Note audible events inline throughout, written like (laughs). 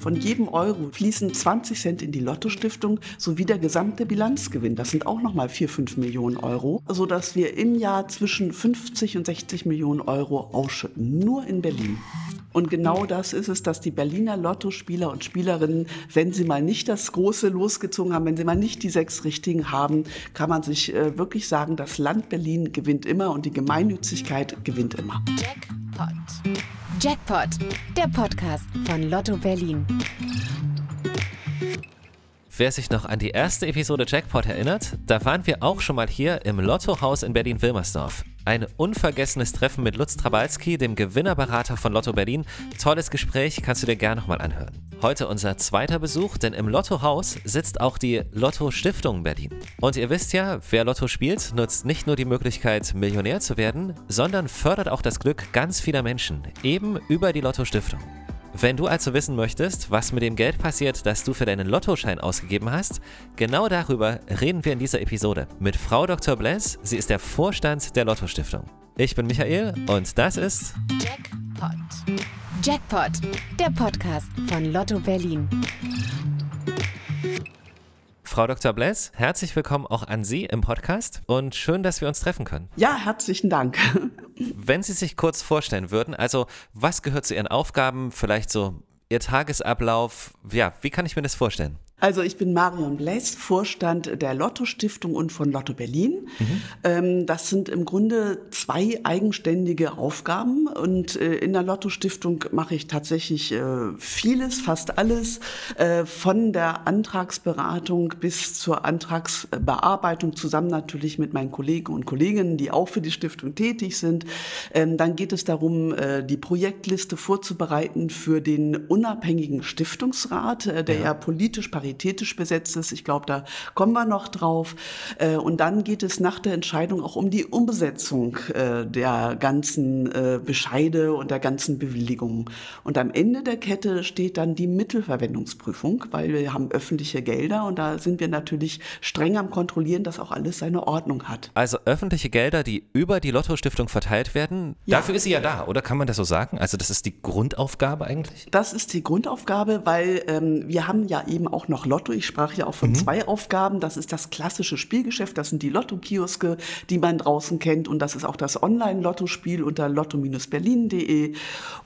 Von jedem Euro fließen 20 Cent in die Lotto-Stiftung sowie der gesamte Bilanzgewinn. Das sind auch nochmal 4, 5 Millionen Euro, sodass wir im Jahr zwischen 50 und 60 Millionen Euro ausschütten. Nur in Berlin. Und genau das ist es, dass die Berliner Lottospieler und Spielerinnen, wenn sie mal nicht das große losgezogen haben, wenn sie mal nicht die sechs Richtigen haben, kann man sich äh, wirklich sagen, das Land Berlin gewinnt immer und die Gemeinnützigkeit gewinnt immer. Jackpot. Jackpot, der Podcast von Lotto Berlin. Wer sich noch an die erste Episode Jackpot erinnert, da waren wir auch schon mal hier im Lottohaus in Berlin-Wilmersdorf. Ein unvergessenes Treffen mit Lutz Trabalski, dem Gewinnerberater von Lotto Berlin. Tolles Gespräch, kannst du dir gerne nochmal anhören. Heute unser zweiter Besuch, denn im Lottohaus sitzt auch die Lotto Stiftung Berlin. Und ihr wisst ja, wer Lotto spielt, nutzt nicht nur die Möglichkeit, Millionär zu werden, sondern fördert auch das Glück ganz vieler Menschen, eben über die Lotto Stiftung. Wenn du also wissen möchtest, was mit dem Geld passiert, das du für deinen Lottoschein ausgegeben hast, genau darüber reden wir in dieser Episode mit Frau Dr. Bless. Sie ist der Vorstand der Lotto Stiftung. Ich bin Michael und das ist Jackpot. Jackpot, der Podcast von Lotto Berlin. Frau Dr. Bless, herzlich willkommen auch an Sie im Podcast und schön, dass wir uns treffen können. Ja, herzlichen Dank. (laughs) Wenn Sie sich kurz vorstellen würden, also was gehört zu Ihren Aufgaben, vielleicht so Ihr Tagesablauf, ja, wie kann ich mir das vorstellen? Also ich bin Marion Bless, Vorstand der Lotto Stiftung und von Lotto Berlin. Mhm. Das sind im Grunde zwei eigenständige Aufgaben und äh, in der Lotto Stiftung mache ich tatsächlich äh, vieles, fast alles, äh, von der Antragsberatung bis zur Antragsbearbeitung zusammen natürlich mit meinen Kollegen und Kolleginnen, die auch für die Stiftung tätig sind. Ähm, dann geht es darum, die Projektliste vorzubereiten für den unabhängigen Stiftungsrat, der ja, ja politisch paritätisch paritätisch besetzt ist. Ich glaube, da kommen wir noch drauf. Äh, und dann geht es nach der Entscheidung auch um die Umsetzung äh, der ganzen äh, Bescheide und der ganzen Bewilligungen. Und am Ende der Kette steht dann die Mittelverwendungsprüfung, weil wir haben öffentliche Gelder und da sind wir natürlich streng am Kontrollieren, dass auch alles seine Ordnung hat. Also öffentliche Gelder, die über die Lotto-Stiftung verteilt werden, ja. dafür ist sie ja da, oder kann man das so sagen? Also das ist die Grundaufgabe eigentlich? Das ist die Grundaufgabe, weil ähm, wir haben ja eben auch noch noch Lotto. Ich sprach ja auch von mhm. zwei Aufgaben. Das ist das klassische Spielgeschäft. Das sind die Lotto-Kioske, die man draußen kennt. Und das ist auch das Online-Lottospiel unter lotto-berlin.de.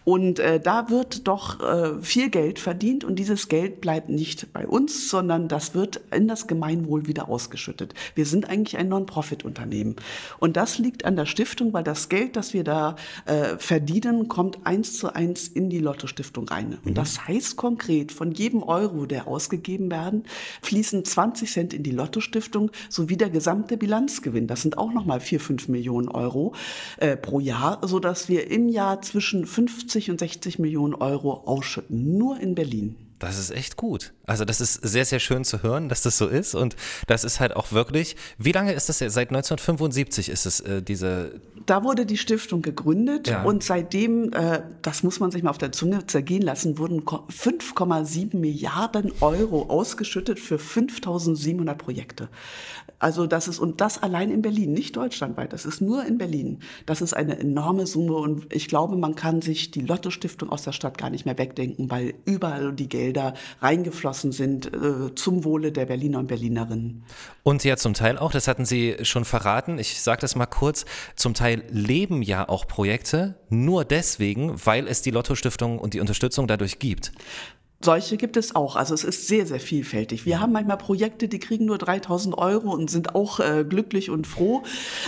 Und äh, da wird doch äh, viel Geld verdient. Und dieses Geld bleibt nicht bei uns, sondern das wird in das Gemeinwohl wieder ausgeschüttet. Wir sind eigentlich ein Non-Profit-Unternehmen. Und das liegt an der Stiftung, weil das Geld, das wir da äh, verdienen, kommt eins zu eins in die Lotto-Stiftung rein. Und mhm. das heißt konkret, von jedem Euro, der ausgegeben ausgegeben werden, fließen 20 Cent in die Lotto-Stiftung sowie der gesamte Bilanzgewinn. Das sind auch nochmal 4, 5 Millionen Euro äh, pro Jahr, sodass wir im Jahr zwischen 50 und 60 Millionen Euro ausschütten, nur in Berlin. Das ist echt gut. Also das ist sehr, sehr schön zu hören, dass das so ist. Und das ist halt auch wirklich, wie lange ist das jetzt? Seit 1975 ist es äh, diese... Da wurde die Stiftung gegründet ja. und seitdem, äh, das muss man sich mal auf der Zunge zergehen lassen, wurden 5,7 Milliarden Euro ausgeschüttet für 5700 Projekte. Also das ist, und das allein in Berlin, nicht deutschlandweit, das ist nur in Berlin. Das ist eine enorme Summe und ich glaube, man kann sich die Lotto-Stiftung aus der Stadt gar nicht mehr wegdenken, weil überall die Gelder reingeflossen sind äh, zum Wohle der Berliner und Berlinerinnen. Und ja zum Teil auch, das hatten Sie schon verraten, ich sage das mal kurz, zum Teil leben ja auch Projekte nur deswegen, weil es die Lotto-Stiftung und die Unterstützung dadurch gibt. Solche gibt es auch. Also es ist sehr, sehr vielfältig. Wir haben manchmal Projekte, die kriegen nur 3000 Euro und sind auch äh, glücklich und froh.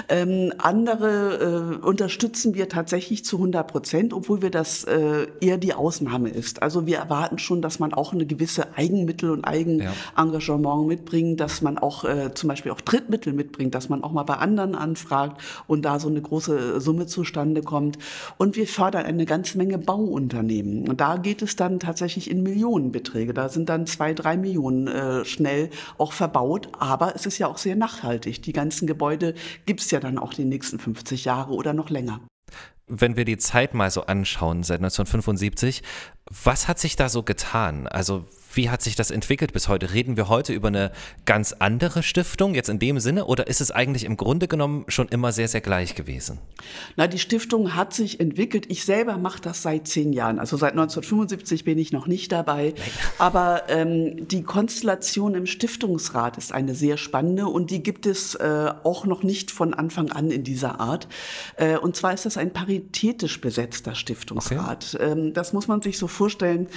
Ähm, andere äh, unterstützen wir tatsächlich zu 100 Prozent, obwohl wir das äh, eher die Ausnahme ist. Also wir erwarten schon, dass man auch eine gewisse Eigenmittel und Eigenengagement ja. mitbringt, dass man auch äh, zum Beispiel auch Drittmittel mitbringt, dass man auch mal bei anderen anfragt und da so eine große Summe zustande kommt. Und wir fördern eine ganze Menge Bauunternehmen. Und da geht es dann tatsächlich in Millionen Millionenbeträge. Da sind dann zwei, drei Millionen äh, schnell auch verbaut. Aber es ist ja auch sehr nachhaltig. Die ganzen Gebäude gibt es ja dann auch die nächsten 50 Jahre oder noch länger. Wenn wir die Zeit mal so anschauen, seit 1975, was hat sich da so getan? Also wie hat sich das entwickelt bis heute? Reden wir heute über eine ganz andere Stiftung jetzt in dem Sinne oder ist es eigentlich im Grunde genommen schon immer sehr, sehr gleich gewesen? Na, die Stiftung hat sich entwickelt. Ich selber mache das seit zehn Jahren. Also seit 1975 bin ich noch nicht dabei. (laughs) Aber ähm, die Konstellation im Stiftungsrat ist eine sehr spannende und die gibt es äh, auch noch nicht von Anfang an in dieser Art. Äh, und zwar ist das ein paritätisch besetzter Stiftungsrat. Okay. Ähm, das muss man sich so vorstellen.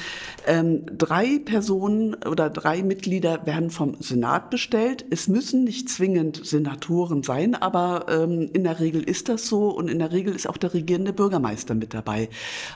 Ähm, drei Personen Personen oder drei Mitglieder werden vom Senat bestellt. Es müssen nicht zwingend Senatoren sein, aber ähm, in der Regel ist das so und in der Regel ist auch der regierende Bürgermeister mit dabei.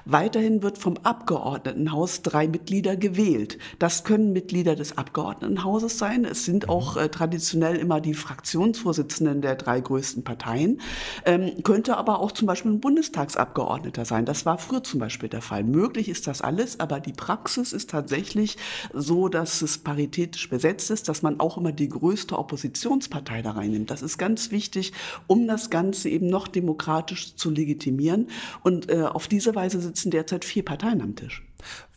Weiterhin wird vom Abgeordnetenhaus drei Mitglieder gewählt. Das können Mitglieder des Abgeordnetenhauses sein. Es sind auch äh, traditionell immer die Fraktionsvorsitzenden der drei größten Parteien. Ähm, könnte aber auch zum Beispiel ein Bundestagsabgeordneter sein. Das war früher zum Beispiel der Fall. Möglich ist das alles, aber die Praxis ist tatsächlich, so, dass es paritätisch besetzt ist, dass man auch immer die größte Oppositionspartei da reinnimmt. Das ist ganz wichtig, um das Ganze eben noch demokratisch zu legitimieren. Und äh, auf diese Weise sitzen derzeit vier Parteien am Tisch.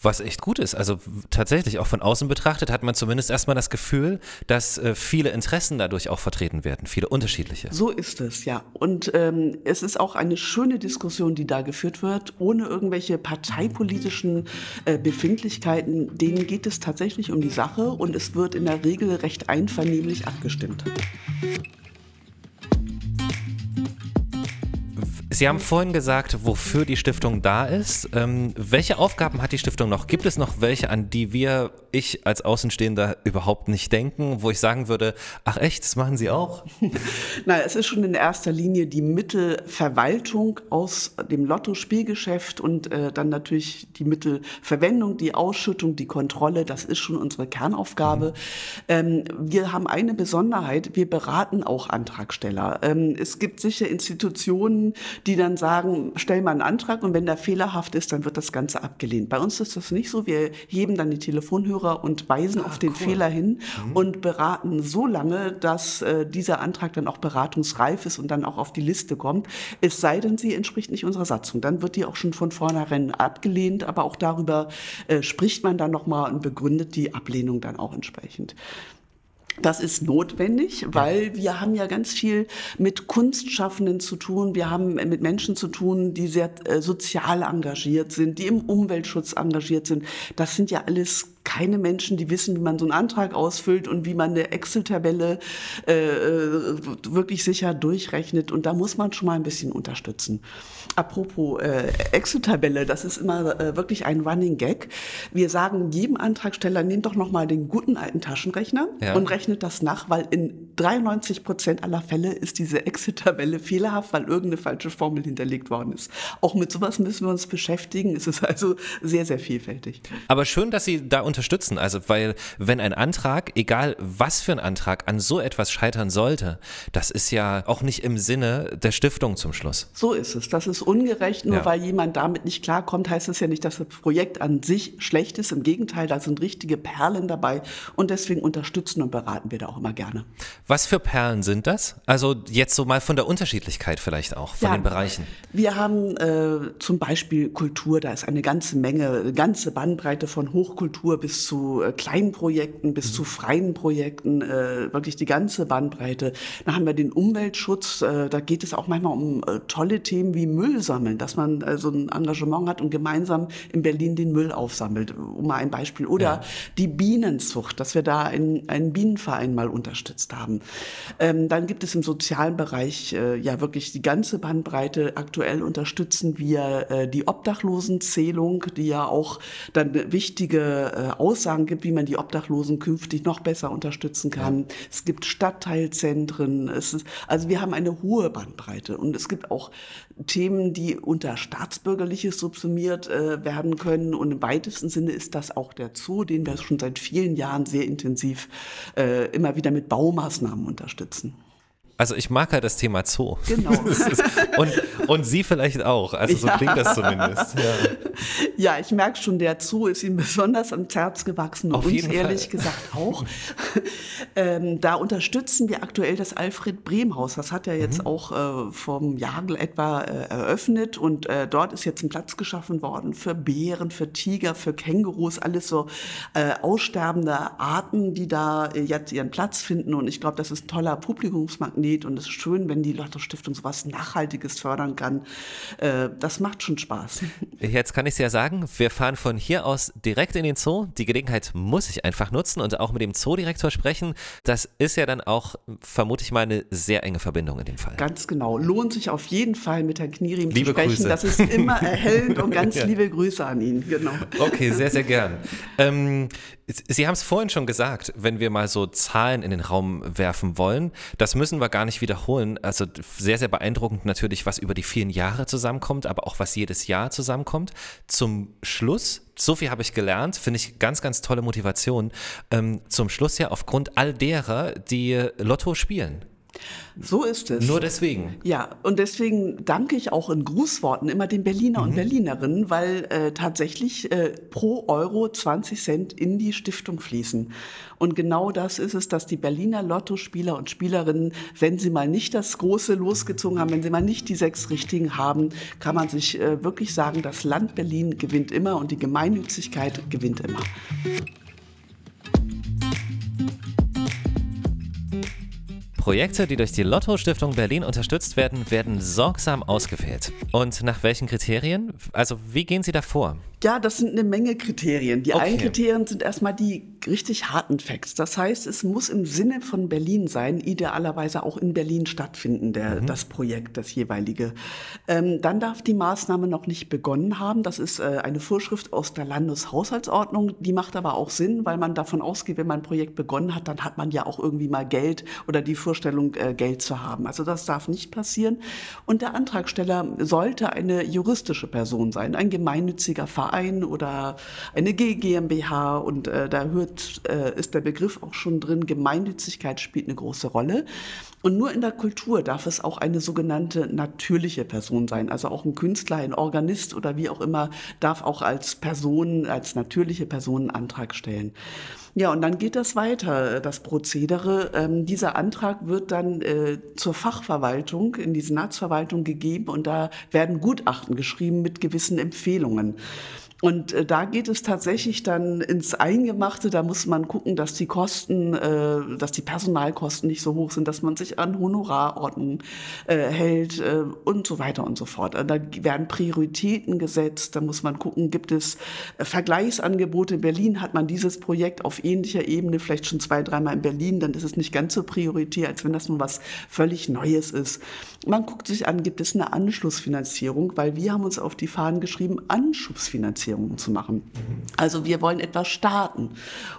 Was echt gut ist. Also tatsächlich, auch von außen betrachtet, hat man zumindest erstmal das Gefühl, dass äh, viele Interessen dadurch auch vertreten werden, viele unterschiedliche. So ist es, ja. Und ähm, es ist auch eine schöne Diskussion, die da geführt wird, ohne irgendwelche parteipolitischen äh, Befindlichkeiten. Denen geht es tatsächlich um die Sache und es wird in der Regel recht einvernehmlich abgestimmt. Sie haben vorhin gesagt, wofür die Stiftung da ist. Ähm, welche Aufgaben hat die Stiftung noch? Gibt es noch welche, an die wir, ich als Außenstehender, überhaupt nicht denken, wo ich sagen würde, ach echt, das machen Sie auch? (laughs) Nein, es ist schon in erster Linie die Mittelverwaltung aus dem Lotto-Spielgeschäft und äh, dann natürlich die Mittelverwendung, die Ausschüttung, die Kontrolle. Das ist schon unsere Kernaufgabe. Mhm. Ähm, wir haben eine Besonderheit, wir beraten auch Antragsteller. Ähm, es gibt sicher Institutionen, die dann sagen, stell mal einen Antrag und wenn der fehlerhaft ist, dann wird das Ganze abgelehnt. Bei uns ist das nicht so. Wir heben dann die Telefonhörer und weisen ah, auf den cool. Fehler hin mhm. und beraten so lange, dass äh, dieser Antrag dann auch beratungsreif ist und dann auch auf die Liste kommt. Es sei denn, sie entspricht nicht unserer Satzung. Dann wird die auch schon von vornherein abgelehnt, aber auch darüber äh, spricht man dann nochmal und begründet die Ablehnung dann auch entsprechend. Das ist notwendig, weil wir haben ja ganz viel mit Kunstschaffenden zu tun. Wir haben mit Menschen zu tun, die sehr äh, sozial engagiert sind, die im Umweltschutz engagiert sind. Das sind ja alles keine Menschen, die wissen, wie man so einen Antrag ausfüllt und wie man eine Excel-Tabelle äh, äh, wirklich sicher durchrechnet. Und da muss man schon mal ein bisschen unterstützen. Apropos äh, Excel-Tabelle, das ist immer äh, wirklich ein Running Gag. Wir sagen jedem Antragsteller, nehmt doch noch mal den guten alten Taschenrechner ja. und rechnet das nach, weil in 93 Prozent aller Fälle ist diese Excel-Tabelle (laughs) fehlerhaft, weil irgendeine falsche Formel hinterlegt worden ist. Auch mit sowas müssen wir uns beschäftigen. Es ist also sehr, sehr vielfältig. Aber schön, dass Sie da unter unterstützen. Also, weil wenn ein Antrag, egal was für ein Antrag, an so etwas scheitern sollte, das ist ja auch nicht im Sinne der Stiftung zum Schluss. So ist es. Das ist ungerecht. Nur ja. weil jemand damit nicht klarkommt, heißt es ja nicht, dass das Projekt an sich schlecht ist. Im Gegenteil, da sind richtige Perlen dabei. Und deswegen unterstützen und beraten wir da auch immer gerne. Was für Perlen sind das? Also jetzt so mal von der Unterschiedlichkeit vielleicht auch, von ja, den Bereichen. Wir haben äh, zum Beispiel Kultur, da ist eine ganze Menge, eine ganze Bandbreite von Hochkultur bis bis zu äh, kleinen Projekten, bis mhm. zu freien Projekten, äh, wirklich die ganze Bandbreite. Dann haben wir den Umweltschutz, äh, da geht es auch manchmal um äh, tolle Themen wie Müll sammeln, dass man äh, so ein Engagement hat und gemeinsam in Berlin den Müll aufsammelt, um mal ein Beispiel. Oder ja. die Bienenzucht, dass wir da einen, einen Bienenverein mal unterstützt haben. Ähm, dann gibt es im sozialen Bereich äh, ja wirklich die ganze Bandbreite. Aktuell unterstützen wir die Obdachlosenzählung, die ja auch dann wichtige Aussagen gibt, wie man die Obdachlosen künftig noch besser unterstützen kann. Ja. Es gibt Stadtteilzentren. Es ist, also wir haben eine hohe Bandbreite und es gibt auch Themen, die unter Staatsbürgerliches subsumiert äh, werden können. Und im weitesten Sinne ist das auch der Zoo, den wir schon seit vielen Jahren sehr intensiv äh, immer wieder mit Baumaßnahmen unterstützen. Also ich mag halt das Thema Zoo. Genau. (laughs) und, und Sie vielleicht auch. Also so ja. klingt das zumindest. Ja. (laughs) Ja, ich merke schon, der Zoo ist ihm besonders ans Herz gewachsen und Auf uns jeden ehrlich Fall. gesagt auch. (laughs) ähm, da unterstützen wir aktuell das Alfred Brehm Haus. Das hat ja jetzt Mhm. auch äh, vom Jagel etwa äh, eröffnet und äh, dort ist jetzt ein Platz geschaffen worden für Bären, für Tiger, für Kängurus, alles so äh, aussterbende Arten, die da äh, jetzt ihren Platz finden. Und ich glaube, das ist ein toller Publikumsmagnet und es ist schön, wenn die Lotto Stiftung sowas Nachhaltiges fördern kann. Äh, das macht schon Spaß. Jetzt kann ich es ja sagen, wir fahren von hier aus direkt in den Zoo. Die Gelegenheit muss ich einfach nutzen und auch mit dem Zoodirektor sprechen. Das ist ja dann auch, vermute ich mal, eine sehr enge Verbindung in dem Fall. Ganz genau. Lohnt sich auf jeden Fall mit Herrn Knierim Liebe zu sprechen. Grüße. Das ist immer (laughs) erhellend und ganz Ja. liebe Grüße an ihn. Genau. Okay, sehr, sehr gern. Ähm, Sie haben es vorhin schon gesagt, wenn wir mal so Zahlen in den Raum werfen wollen, das müssen wir gar nicht wiederholen. Also sehr, sehr beeindruckend natürlich, was über die vielen Jahre zusammenkommt, aber auch was jedes Jahr zusammenkommt. Zum Schluss, so viel habe ich gelernt, finde ich ganz, ganz tolle Motivation. Ähm, zum Schluss ja aufgrund all derer, die Lotto spielen. So ist es. Nur deswegen. Ja, und deswegen danke ich auch in Grußworten immer den Berliner Mhm. und Berlinerinnen, weil äh, tatsächlich äh, pro Euro 20 Cent in die Stiftung fließen. Und genau das ist es, dass die Berliner Lottospieler und Spielerinnen, wenn sie mal nicht das große losgezogen haben, wenn sie mal nicht die sechs richtigen haben, kann man sich äh, wirklich sagen, das Land Berlin gewinnt immer und die Gemeinnützigkeit gewinnt immer. Projekte, die durch die Lotto Stiftung Berlin unterstützt werden, werden sorgsam ausgewählt. Und nach welchen Kriterien? Also wie gehen Sie da vor? Ja, das sind eine Menge Kriterien. Die Okay. einen Kriterien sind erstmal die richtig harten Facts. Das heißt, es muss im Sinne von Berlin sein, idealerweise auch in Berlin stattfinden, der, das Projekt, das jeweilige. Ähm, dann darf die Maßnahme noch nicht begonnen haben. Das ist äh, eine Vorschrift aus der Landeshaushaltsordnung. Die macht aber auch Sinn, weil man davon ausgeht, wenn man ein Projekt begonnen hat, dann hat man ja auch irgendwie mal Geld oder die Vorstellung, äh, Geld zu haben. Also das darf nicht passieren. Und der Antragsteller sollte eine juristische Person sein, ein gemeinnütziger Verein oder eine G GmbH. Und äh, da hört, äh, ist der Begriff auch schon drin. Gemeinnützigkeit spielt eine große Rolle. Und nur in der Kultur darf es auch eine sogenannte natürliche Person sein. Also auch ein Künstler, ein Organist oder wie auch immer darf auch als Person, als natürliche Person einen Antrag stellen. Ja, und dann geht das weiter, äh, das Prozedere. Ähm, dieser Antrag wird dann äh, zur Fachverwaltung, in die Senatsverwaltung gegeben und da werden Gutachten geschrieben mit gewissen Empfehlungen. Und äh, da geht es tatsächlich dann ins Eingemachte. Da muss man gucken, dass die Kosten, äh, dass die Personalkosten nicht so hoch sind, dass man sich an Honorarordnung äh, hält äh, und so weiter und so fort. Und da werden Prioritäten gesetzt. Da muss man gucken, gibt es äh, Vergleichsangebote. In Berlin hat man dieses Projekt auf ähnlicher Ebene vielleicht schon zwei, dreimal in Berlin. Dann ist es nicht ganz so prioritär, als wenn das nun was völlig Neues ist. Man guckt sich an, gibt es eine Anschlussfinanzierung, weil wir haben uns auf die Fahnen geschrieben, Anschubsfinanzierungen zu machen. Also wir wollen etwas starten.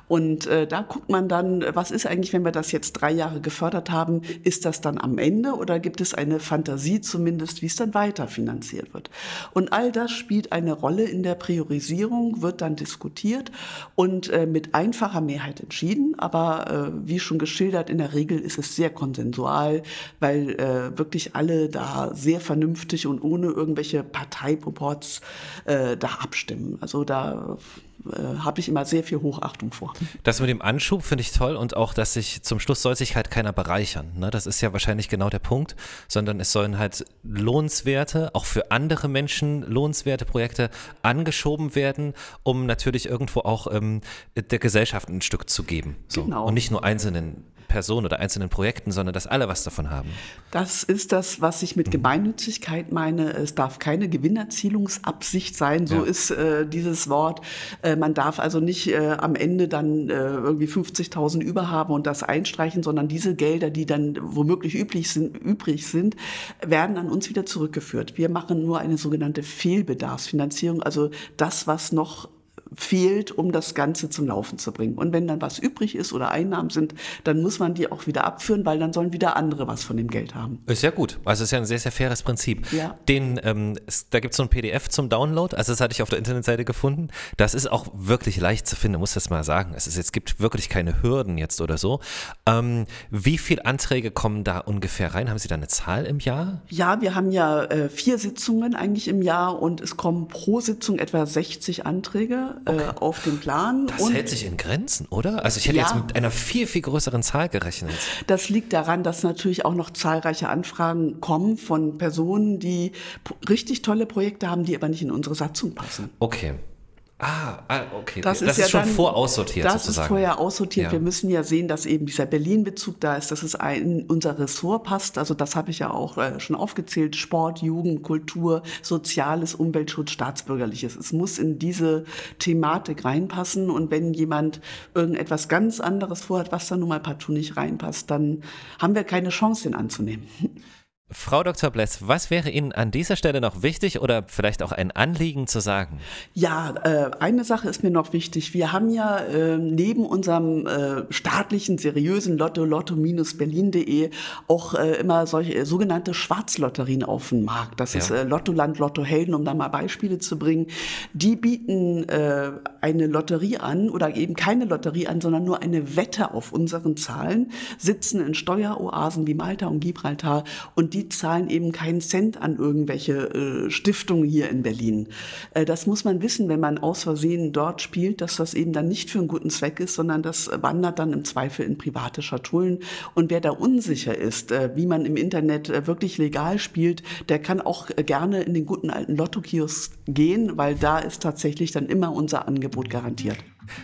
Und äh, da guckt man dann, was ist eigentlich, wenn wir das jetzt drei Jahre gefördert haben, ist das dann am Ende oder gibt es eine Fantasie zumindest, wie es dann weiter finanziert wird? Und all das spielt eine Rolle in der Priorisierung, wird dann diskutiert und äh, mit einfacher Mehrheit entschieden. Aber äh, wie schon geschildert, in der Regel ist es sehr konsensual, weil äh, wirklich alle da sehr vernünftig und ohne irgendwelche Parteiproports äh, da abstimmen. Also da äh, habe ich immer sehr viel Hochachtung vor. Das mit dem Anschub finde ich toll und auch, dass sich zum Schluss soll sich halt keiner bereichern. Ne? Das ist ja wahrscheinlich genau der Punkt, sondern es sollen halt lohnenswerte, auch für andere Menschen lohnenswerte Projekte angeschoben werden, um natürlich irgendwo auch ähm, der Gesellschaft ein Stück zu geben. So. Genau. Und nicht nur einzelnen Personen oder einzelnen Projekten, sondern dass alle was davon haben. Das ist das, was ich mit Gemeinnützigkeit meine. Es darf keine Gewinnerzielungsabsicht sein, so Ja. ist äh, dieses Wort. Äh, man darf also nicht äh, am Ende dann äh, irgendwie 50.000 überhaben und das einstreichen, sondern diese Gelder, die dann womöglich üblich sind, übrig sind, werden an uns wieder zurückgeführt. Wir machen nur eine sogenannte Fehlbedarfsfinanzierung, also das, was noch fehlt, um das Ganze zum Laufen zu bringen. Und wenn dann was übrig ist oder Einnahmen sind, dann muss man die auch wieder abführen, weil dann sollen wieder andere was von dem Geld haben. Ist ja gut. Also ist ja ein sehr, sehr faires Prinzip. Ja. Den, ähm, da gibt es so ein PDF zum Download, also das hatte ich auf der Internetseite gefunden. Das ist auch wirklich leicht zu finden, muss das mal sagen. Es, ist, es gibt wirklich keine Hürden jetzt oder so. Ähm, wie viele Anträge kommen da ungefähr rein? Haben Sie da eine Zahl im Jahr? Ja, wir haben ja äh, vier Sitzungen eigentlich im Jahr und es kommen pro Sitzung etwa 60 Anträge okay. äh, auf den Plan. Das und hält sich in Grenzen, oder? Also ich hätte Ja. jetzt mit einer viel, viel größeren Zahl gerechnet. Das liegt daran, dass natürlich auch noch zahlreiche Anfragen kommen von Personen, die richtig tolle Projekte haben, die aber nicht in unsere Satzung passen. Okay. Ah, ah, okay. Das, Das, ist, ja ist schon dann, voraussortiert Das sozusagen. ist vorher aussortiert. Ja. Wir müssen ja sehen, dass eben dieser Berlin-Bezug da ist, dass es in unser Ressort passt. Also das habe ich ja auch äh, schon aufgezählt. Sport, Jugend, Kultur, Soziales, Umweltschutz, Staatsbürgerliches. Es muss in diese Thematik reinpassen. Und wenn jemand irgendetwas ganz anderes vorhat, was da nun mal partout nicht reinpasst, dann haben wir keine Chance, den anzunehmen. (laughs) Frau Dr. Bless, was wäre Ihnen an dieser Stelle noch wichtig oder vielleicht auch ein Anliegen zu sagen? Ja, äh, eine Sache ist mir noch wichtig. Wir haben ja äh, neben unserem äh, staatlichen, seriösen Lotto, lotto-berlin.de, auch äh, immer solche sogenannte Schwarzlotterien auf dem Markt. Das Ja. ist Lottoland, Lottohelden, um da mal Beispiele zu bringen. Die bieten eine Lotterie an oder eben keine Lotterie an, sondern nur eine Wette auf unseren Zahlen, sitzen in Steueroasen wie Malta und Gibraltar und die zahlen eben keinen Cent an irgendwelche äh, Stiftungen hier in Berlin. Äh, das muss man wissen, wenn man aus Versehen dort spielt, dass das eben dann nicht für einen guten Zweck ist, sondern das wandert dann im Zweifel in private Schatullen. Und wer da unsicher ist, äh, wie man im Internet äh, wirklich legal spielt, der kann auch äh, gerne in den guten alten Lotto-Kiosk gehen, weil da ist tatsächlich dann immer unser Angebot garantiert.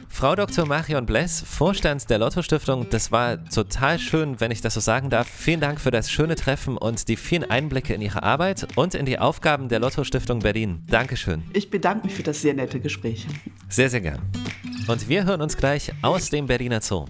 Frau Dr. Marion Bless, Vorstand der Lotto Stiftung, das war total schön, wenn ich das so sagen darf. Vielen Dank für das schöne Treffen und die vielen Einblicke in Ihre Arbeit und in die Aufgaben der Lotto Stiftung Berlin. Dankeschön. Ich bedanke mich für das sehr nette Gespräch. Sehr, sehr gern. Und wir hören uns gleich aus dem Berliner Zoo.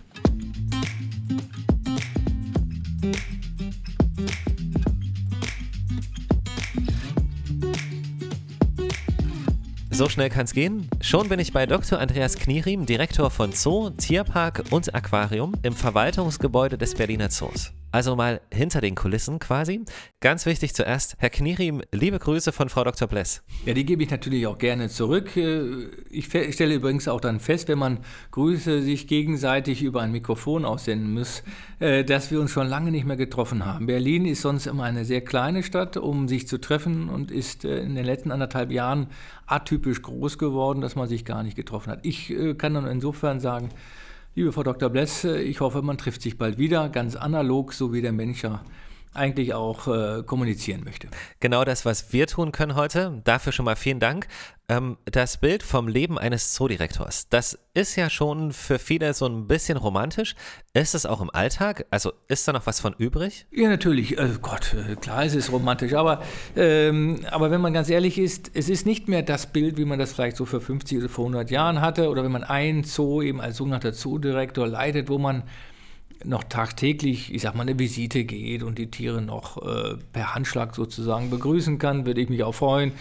So schnell kann's gehen. Schon bin ich bei Dr. Andreas Knierim, Direktor von Zoo, Tierpark und Aquarium im Verwaltungsgebäude des Berliner Zoos. Also mal hinter den Kulissen quasi. Ganz wichtig zuerst, Herr Knierim, liebe Grüße von Frau Dr. Bless. Ja, die gebe ich natürlich auch gerne zurück. Äh, Ich stelle übrigens auch dann fest, wenn man Grüße sich gegenseitig über ein Mikrofon aussenden muss, äh, dass wir uns schon lange nicht mehr getroffen haben. Berlin ist sonst immer eine sehr kleine Stadt, um sich zu treffen und ist äh, in den letzten anderthalb Jahren atypisch groß geworden, dass man sich gar nicht getroffen hat. Ich kann dann insofern sagen, liebe Frau Dr. Bless, ich hoffe, man trifft sich bald wieder, ganz analog, so wie der Mensch ja eigentlich auch äh, kommunizieren möchte. Genau das, was wir tun können heute. Dafür schon mal vielen Dank. Ähm, das Bild vom Leben eines Zoodirektors, das ist ja schon für viele so ein bisschen romantisch. Ist es auch im Alltag? Also ist da noch was von übrig? Ja, natürlich. Äh, Gott, äh, klar, es ist romantisch. Aber, ähm, aber wenn man ganz ehrlich ist, es ist nicht mehr das Bild, wie man das vielleicht so vor 50 oder vor 100 Jahren hatte. Oder wenn man einen Zoo eben als sogenannter Zoodirektor leitet, wo man noch tagtäglich, ich sag mal, eine Visite geht und die Tiere noch äh, per Handschlag sozusagen begrüßen kann, würde ich mich auch freuen.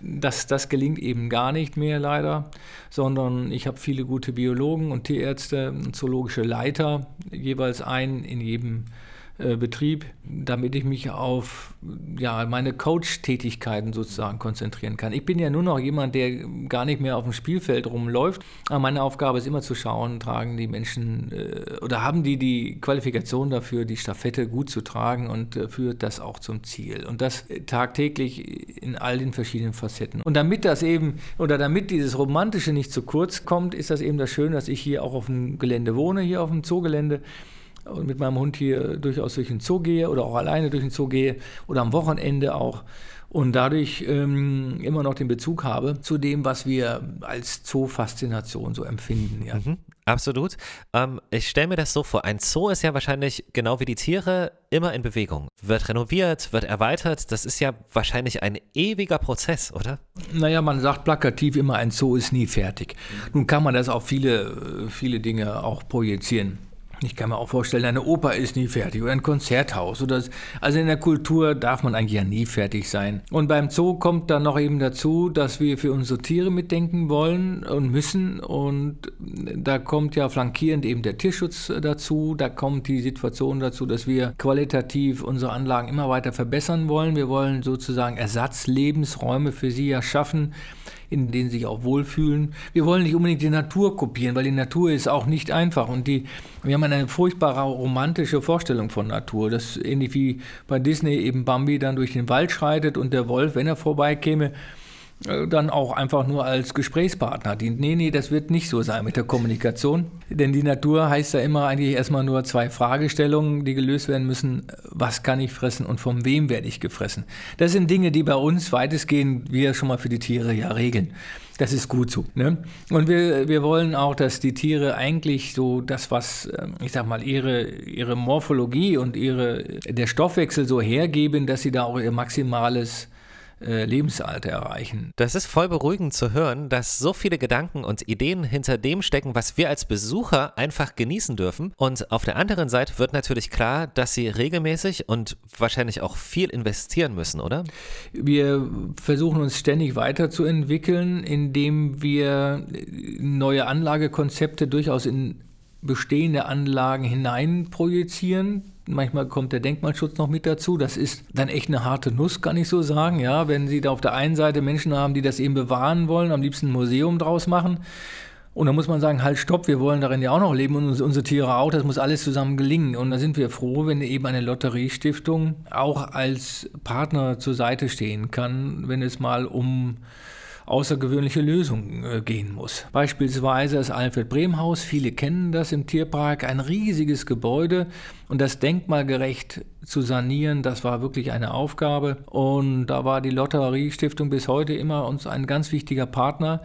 Das, das gelingt eben gar nicht mehr leider, sondern ich habe viele gute Biologen und Tierärzte, und zoologische Leiter, jeweils einen in jedem äh, Betrieb, damit ich mich auf ja, meine Coach-Tätigkeiten sozusagen konzentrieren kann. Ich bin ja nur noch jemand, der gar nicht mehr auf dem Spielfeld rumläuft. Aber meine Aufgabe ist immer zu schauen, tragen die Menschen äh, oder haben die die Qualifikation dafür, die Staffette gut zu tragen und äh, führt das auch zum Ziel. Und das tagtäglich in all den verschiedenen Facetten. Und damit das eben oder damit dieses Romantische nicht zu kurz kommt, ist das eben das Schöne, dass ich hier auch auf dem Gelände wohne, hier auf dem Zoogelände und mit meinem Hund hier durchaus durch den Zoo gehe oder auch alleine durch den Zoo gehe oder am Wochenende auch und dadurch ähm, immer noch den Bezug habe zu dem, was wir als Zoo-Faszination so empfinden. Ja. Mhm, absolut. Ähm, ich stelle mir das so vor, ein Zoo ist ja wahrscheinlich genau wie die Tiere immer in Bewegung. Wird renoviert, wird erweitert. Das ist ja wahrscheinlich ein ewiger Prozess, oder? Naja, man sagt plakativ immer, ein Zoo ist nie fertig. Nun kann man das auf viele, viele Dinge auch projizieren. Ich kann mir auch vorstellen, eine Oper ist nie fertig oder ein Konzerthaus. Oder also in der Kultur darf man eigentlich ja nie fertig sein. Und beim Zoo kommt dann noch eben dazu, dass wir für unsere Tiere mitdenken wollen und müssen. Und da kommt ja flankierend eben der Tierschutz dazu. Da kommt die Situation dazu, dass wir qualitativ unsere Anlagen immer weiter verbessern wollen. Wir wollen sozusagen Ersatzlebensräume für sie ja schaffen in denen sie sich auch wohlfühlen. Wir wollen nicht unbedingt die Natur kopieren, weil die Natur ist auch nicht einfach und die, wir haben eine furchtbare romantische Vorstellung von Natur. Das ähnlich wie bei Disney eben Bambi dann durch den Wald schreitet und der Wolf, wenn er vorbeikäme, dann auch einfach nur als Gesprächspartner dient. Nee, nee, das wird nicht so sein mit der Kommunikation. Denn die Natur heißt ja immer eigentlich erstmal nur zwei Fragestellungen, die gelöst werden müssen. Was kann ich fressen und von wem werde ich gefressen? Das sind Dinge, die bei uns weitestgehend wir schon mal für die Tiere ja regeln. Das ist gut so. Ne? Und wir, wir wollen auch, dass die Tiere eigentlich so das, was, ähm, ich sag mal, ihre, ihre Morphologie und ihre, der Stoffwechsel so hergeben, dass sie da auch ihr maximales äh, Lebensalter erreichen. Das ist voll beruhigend zu hören, dass so viele Gedanken und Ideen hinter dem stecken, was wir als Besucher einfach genießen dürfen. Und auf der anderen Seite wird natürlich klar, dass sie regelmäßig und wahrscheinlich auch viel investieren müssen, oder? Wir versuchen uns ständig weiterzuentwickeln, indem wir neue Anlagekonzepte durchaus in bestehende Anlagen hinein projizieren. Manchmal kommt der Denkmalschutz noch mit dazu. Das ist dann echt eine harte Nuss, kann ich so sagen. Ja, wenn Sie da auf der einen Seite Menschen haben, die das eben bewahren wollen, am liebsten ein Museum draus machen. Und da muss man sagen, halt, stopp, wir wollen darin ja auch noch leben und unsere Tiere auch. Das muss alles zusammen gelingen. Und da sind wir froh, wenn eben eine Lotteriestiftung auch als Partner zur Seite stehen kann, wenn es mal um außergewöhnliche Lösungen äh, gehen muss. Beispielsweise das Alfred Brehm Haus, viele kennen das im Tierpark, ein riesiges Gebäude. Und das denkmalgerecht zu sanieren, das war wirklich eine Aufgabe. Und da war die Lotteriestiftung bis heute immer uns ein ganz wichtiger Partner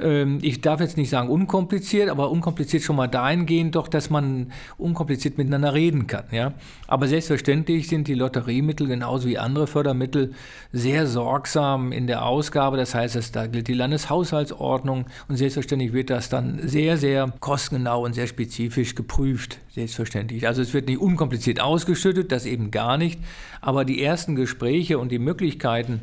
ich darf jetzt nicht sagen unkompliziert, aber unkompliziert schon mal dahingehend doch, dass man unkompliziert miteinander reden kann. Ja? Aber selbstverständlich sind die Lotteriemittel genauso wie andere Fördermittel sehr sorgsam in der Ausgabe. Das heißt, da gilt die Landeshaushaltsordnung und selbstverständlich wird das dann sehr, sehr kostengenau und sehr spezifisch geprüft. Selbstverständlich. Also es wird nicht unkompliziert ausgeschüttet, das eben gar nicht. Aber die ersten Gespräche und die Möglichkeiten,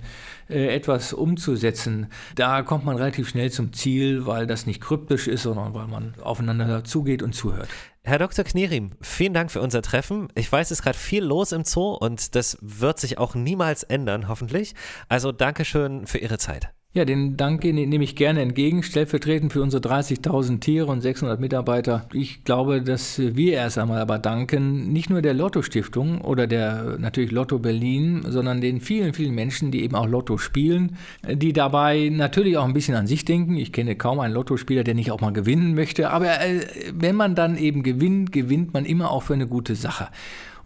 etwas umzusetzen, da kommt man relativ schnell zum Ziel, weil das nicht kryptisch ist, sondern weil man aufeinander zugeht und zuhört. Herr Dr. Knierim, vielen Dank für unser Treffen. Ich weiß, es ist gerade viel los im Zoo und das wird sich auch niemals ändern, hoffentlich. Also Dankeschön für Ihre Zeit. Ja, den Dank nehme ich gerne entgegen, stellvertretend für unsere 30.000 Tiere und 600 Mitarbeiter. Ich glaube, dass wir erst einmal aber danken, nicht nur der Lotto Stiftung oder der natürlich Lotto Berlin, sondern den vielen, vielen Menschen, die eben auch Lotto spielen, die dabei natürlich auch ein bisschen an sich denken. Ich kenne kaum einen Lottospieler, der nicht auch mal gewinnen möchte, aber äh, wenn man dann eben gewinnt, gewinnt man immer auch für eine gute Sache.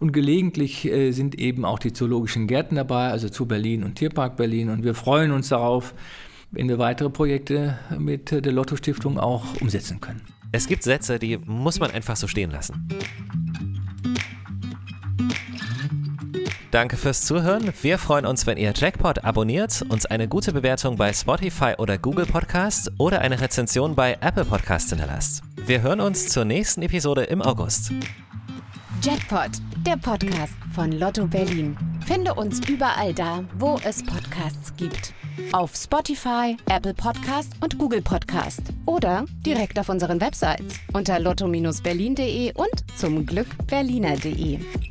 Und gelegentlich äh, sind eben auch die zoologischen Gärten dabei, also zu Berlin und Tierpark Berlin. Und wir freuen uns darauf, wenn wir weitere Projekte mit der Lotto Stiftung auch umsetzen können. Es gibt Sätze, die muss man einfach so stehen lassen. Danke fürs Zuhören. Wir freuen uns, wenn ihr Jackpot abonniert, uns eine gute Bewertung bei Spotify oder Google Podcast oder eine Rezension bei Apple Podcast hinterlasst. Wir hören uns zur nächsten Episode im August. Jackpot, der Podcast von Lotto Berlin. Finde uns überall da, wo es Podcasts gibt. Auf Spotify, Apple Podcast und Google Podcast. Oder direkt auf unseren Websites unter lotto-berlin.de und zum Glück berliner.de.